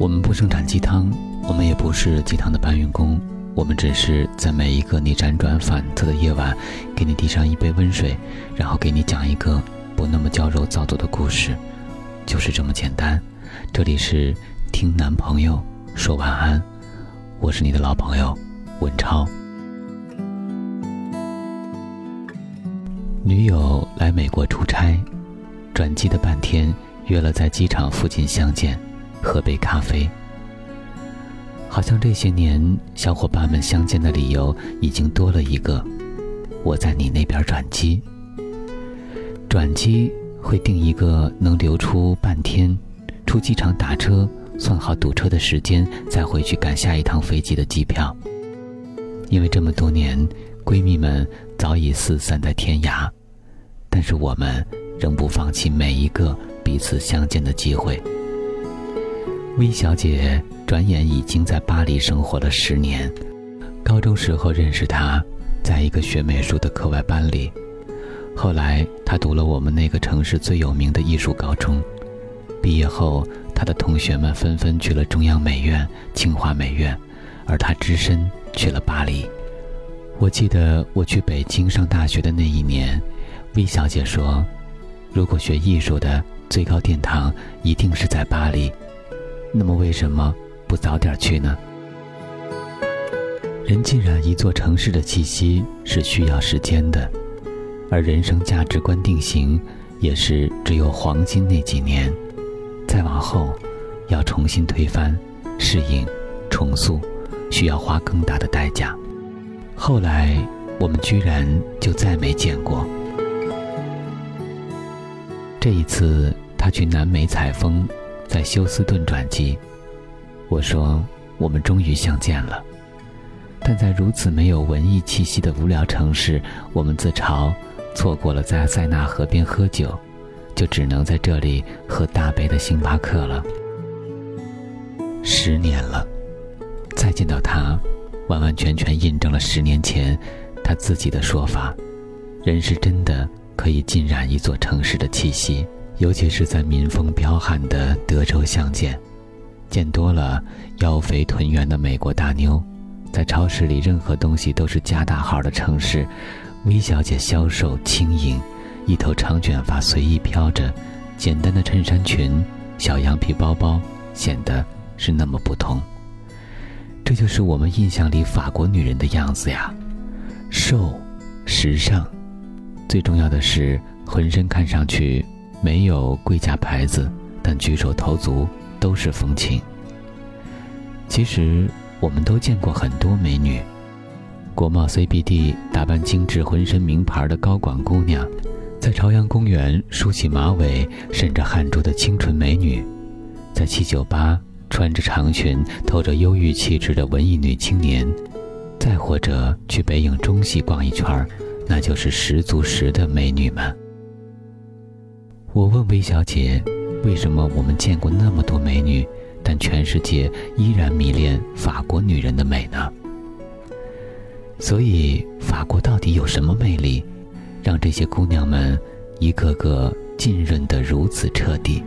我们不生产鸡汤，我们也不是鸡汤的搬运工，我们只是在每一个你辗转反侧的夜晚，给你递上一杯温水，然后给你讲一个不那么娇柔造作的故事，就是这么简单。这里是听男朋友说晚安，我是你的老朋友文超。女友来美国出差，转机的半天，约了在机场附近相见。喝杯咖啡。好像这些年，小伙伴们相见的理由已经多了一个：我在你那边转机。转机会定一个能留出半天，出机场打车，算好堵车的时间，再回去赶下一趟飞机的机票。因为这么多年，闺蜜们早已四散在天涯，但是我们仍不放弃每一个彼此相见的机会。薇小姐转眼已经在巴黎生活了十年，高中时候认识她，在一个学美术的课外班里。后来她读了我们那个城市最有名的艺术高中，毕业后她的同学们纷纷去了中央美院、清华美院，而她只身去了巴黎。我记得我去北京上大学的那一年，魏小姐说：“如果学艺术的最高殿堂一定是在巴黎。”那么为什么不早点去呢？人浸染一座城市的气息是需要时间的，而人生价值观定型也是只有黄金那几年，再往后要重新推翻、适应、重塑，需要花更大的代价。后来我们居然就再没见过。这一次他去南美采风。在休斯顿转机，我说我们终于相见了。但在如此没有文艺气息的无聊城市，我们自嘲错过了在塞纳河边喝酒，就只能在这里喝大杯的星巴克了。十年了，再见到他，完完全全印证了十年前他自己的说法：人是真的可以浸染一座城市的气息。尤其是在民风彪悍的德州相见，见多了腰肥臀圆的美国大妞，在超市里任何东西都是加大号的城市，微小姐消瘦轻盈，一头长卷发随意飘着，简单的衬衫裙，小羊皮包包，显得是那么不同。这就是我们印象里法国女人的样子呀，瘦，时尚，最重要的是浑身看上去。没有贵价牌子，但举手投足都是风情。其实我们都见过很多美女，国贸 CBD 打扮精致、浑身名牌的高管姑娘，在朝阳公园梳起马尾、渗着汗珠的清纯美女，在七九八穿着长裙、透着忧郁气质的文艺女青年，再或者去北影中戏逛一圈那就是十足十的美女们。我问魏小姐：“为什么我们见过那么多美女，但全世界依然迷恋法国女人的美呢？”所以，法国到底有什么魅力，让这些姑娘们一个个浸润得如此彻底？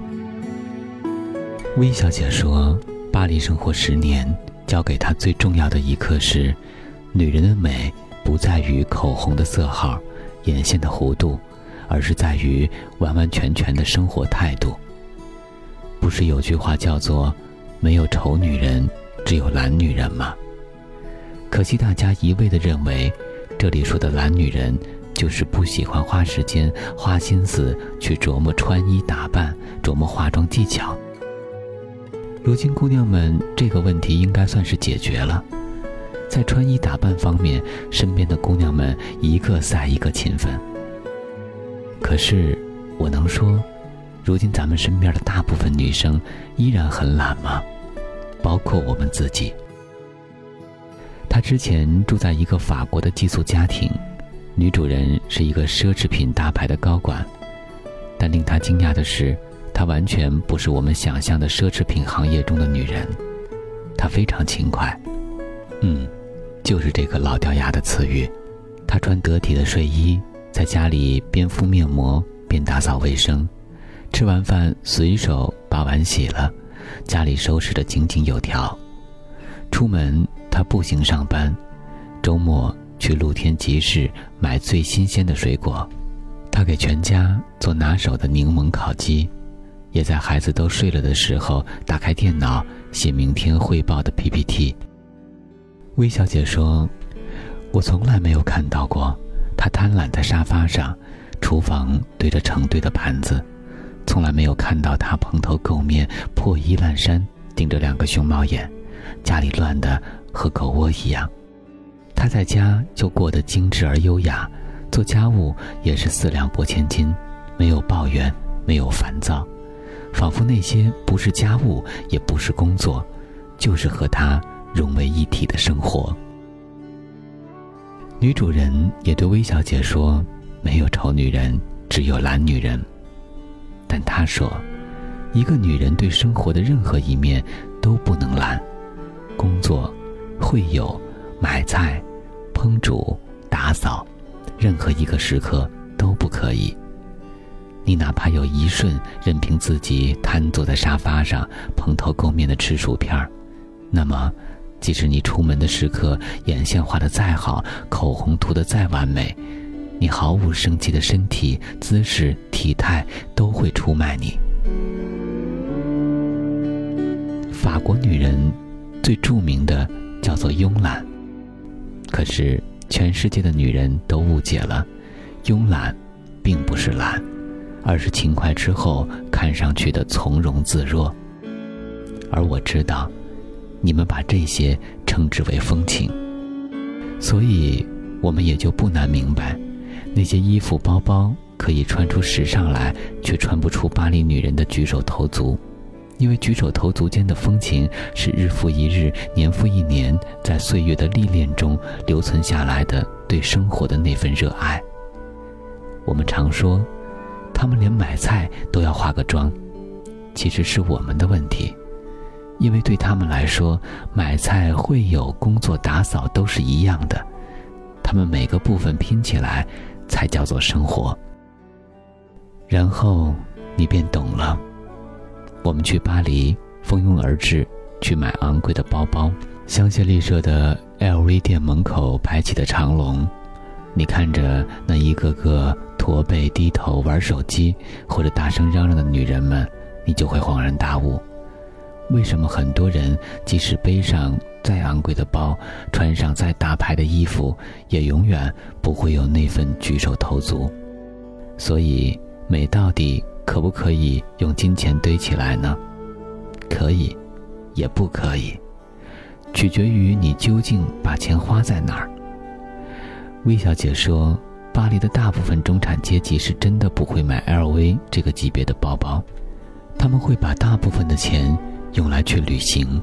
魏小姐说：“巴黎生活十年，教给她最重要的一课是，女人的美不在于口红的色号，眼线的弧度。”而是在于完完全全的生活态度。不是有句话叫做“没有丑女人，只有懒女人”吗？可惜大家一味的认为，这里说的懒女人就是不喜欢花时间、花心思去琢磨穿衣打扮、琢磨化妆技巧。如今姑娘们这个问题应该算是解决了，在穿衣打扮方面，身边的姑娘们一个赛一个勤奋。可是，我能说，如今咱们身边的大部分女生依然很懒吗？包括我们自己。她之前住在一个法国的寄宿家庭，女主人是一个奢侈品大牌的高管，但令她惊讶的是，她完全不是我们想象的奢侈品行业中的女人。她非常勤快，嗯，就是这个老掉牙的词语。她穿得体的睡衣。在家里边敷面膜边打扫卫生，吃完饭随手把碗洗了，家里收拾得井井有条。出门他步行上班，周末去露天集市买最新鲜的水果。他给全家做拿手的柠檬烤鸡，也在孩子都睡了的时候打开电脑写明天汇报的 PPT。魏小姐说：“我从来没有看到过他贪婪在沙发上，厨房堆着成堆的盘子，从来没有看到他蓬头垢面、破衣烂衫，顶着两个熊猫眼，家里乱的和狗窝一样。他在家就过得精致而优雅。”做家务也是四两拨千斤，没有抱怨，没有烦躁，仿佛那些不是家务，也不是工作，就是和他融为一体的生活。女主人也对薇小姐说：“没有丑女人，只有懒女人。”但她说：“一个女人对生活的任何一面都不能懒，工作、会友、买菜、烹煮、打扫。”任何一个时刻都不可以。你哪怕有一瞬任凭自己瘫坐在沙发上，蓬头垢面的吃薯片儿，那么，即使你出门的时刻眼线画的再好，口红涂的再完美，你毫无生气的身体姿势体态都会出卖你。法国女人最著名的叫做慵懒，可是。全世界的女人都误解了，慵懒，并不是懒，而是勤快之后看上去的从容自若。而我知道，你们把这些称之为风情，所以我们也就不难明白，那些衣服包包可以穿出时尚来，却穿不出巴黎女人的举手投足。因为举手投足间的风情是日复一日、年复一年，在岁月的历练中留存下来的对生活的那份热爱。我们常说，他们连买菜都要化个妆，其实是我们的问题，因为对他们来说，买菜、会有工作、打扫都是一样的，他们每个部分拼起来，才叫做生活。然后你便懂了。我们去巴黎，蜂拥而至，去买昂贵的包包。香榭丽舍的 LV 店门口排起的长龙，你看着那一个个驼背低头玩手机或者大声嚷嚷的女人们，你就会恍然大悟：为什么很多人即使背上再昂贵的包，穿上再大牌的衣服，也永远不会有那份举手投足？所以，美到底。可不可以用金钱堆起来呢？可以，也不可以，取决于你究竟把钱花在哪儿。魏小姐说，巴黎的大部分中产阶级是真的不会买 LV 这个级别的包包，他们会把大部分的钱用来去旅行。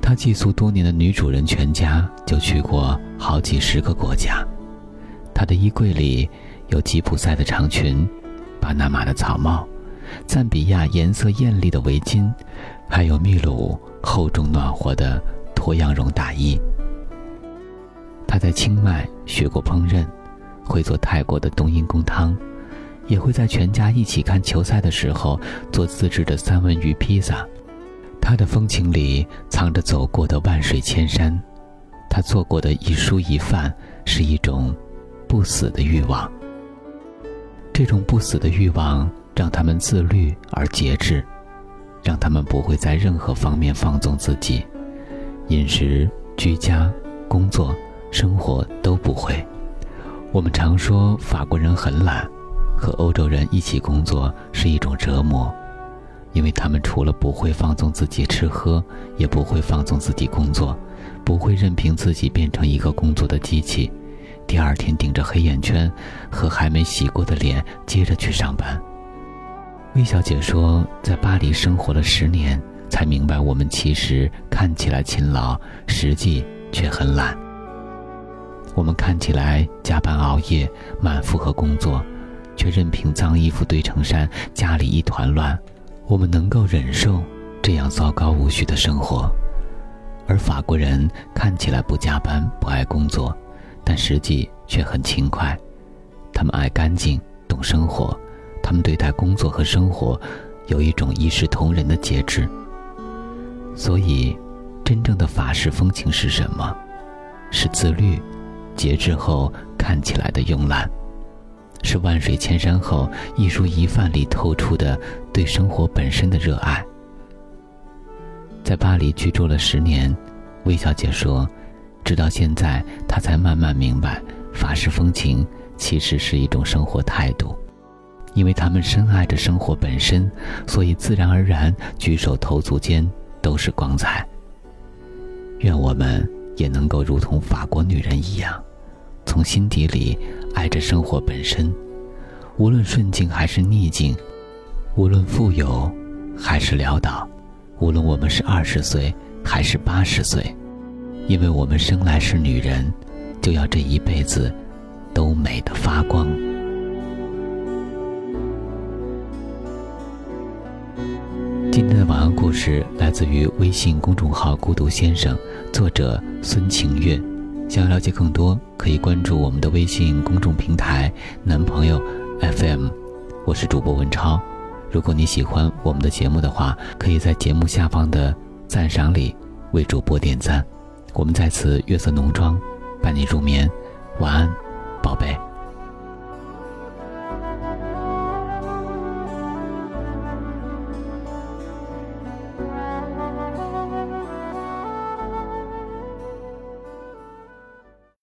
她寄宿多年的女主人全家就去过好几十个国家。她的衣柜里有吉普赛的长裙。巴拿马的草帽，赞比亚颜色艳丽的围巾，还有秘鲁厚重暖和的驼羊绒大衣。他在清迈学过烹饪，会做泰国的冬阴功汤，也会在全家一起看球赛的时候做自制的三文鱼披萨。他的风情里藏着走过的万水千山，他做过的一蔬一饭是一种不死的欲望。这种不死的欲望让他们自律而节制，让他们不会在任何方面放纵自己，饮食、居家、工作、生活都不会。我们常说法国人很懒，和欧洲人一起工作是一种折磨，因为他们除了不会放纵自己吃喝，也不会放纵自己工作，不会任凭自己变成一个工作的机器。第二天顶着黑眼圈和还没洗过的脸，接着去上班。魏小姐说，在巴黎生活了十年，才明白我们其实看起来勤劳，实际却很懒。我们看起来加班熬夜，满负荷工作，却任凭脏衣服堆成山，家里一团乱。我们能够忍受这样糟糕无序的生活，而法国人看起来不加班，不爱工作。但实际却很勤快，他们爱干净，懂生活，他们对待工作和生活有一种一视同仁的节制。所以，真正的法式风情是什么？是自律，节制后看起来的慵懒，是万水千山后一蔬一饭里透出的对生活本身的热爱。在巴黎居住了十年，魏小姐说，直到现在，她才慢慢明白，法式风情其实是一种生活态度，因为他们深爱着生活本身，所以自然而然举手投足间都是光彩。愿我们也能够如同法国女人一样，从心底里爱着生活本身，无论顺境还是逆境，无论富有还是潦倒。无论我们是二十岁还是八十岁，因为我们生来是女人，就要这一辈子都美得发光。今天的晚安故事来自于微信公众号“孤独先生”，作者孙晴月。想要了解更多，可以关注我们的微信公众平台“男朋友 FM”。我是主播文超。如果你喜欢我们的节目的话，可以在节目下方的赞赏里为主播点赞。我们在此月色浓妆，伴你入眠，晚安，宝贝。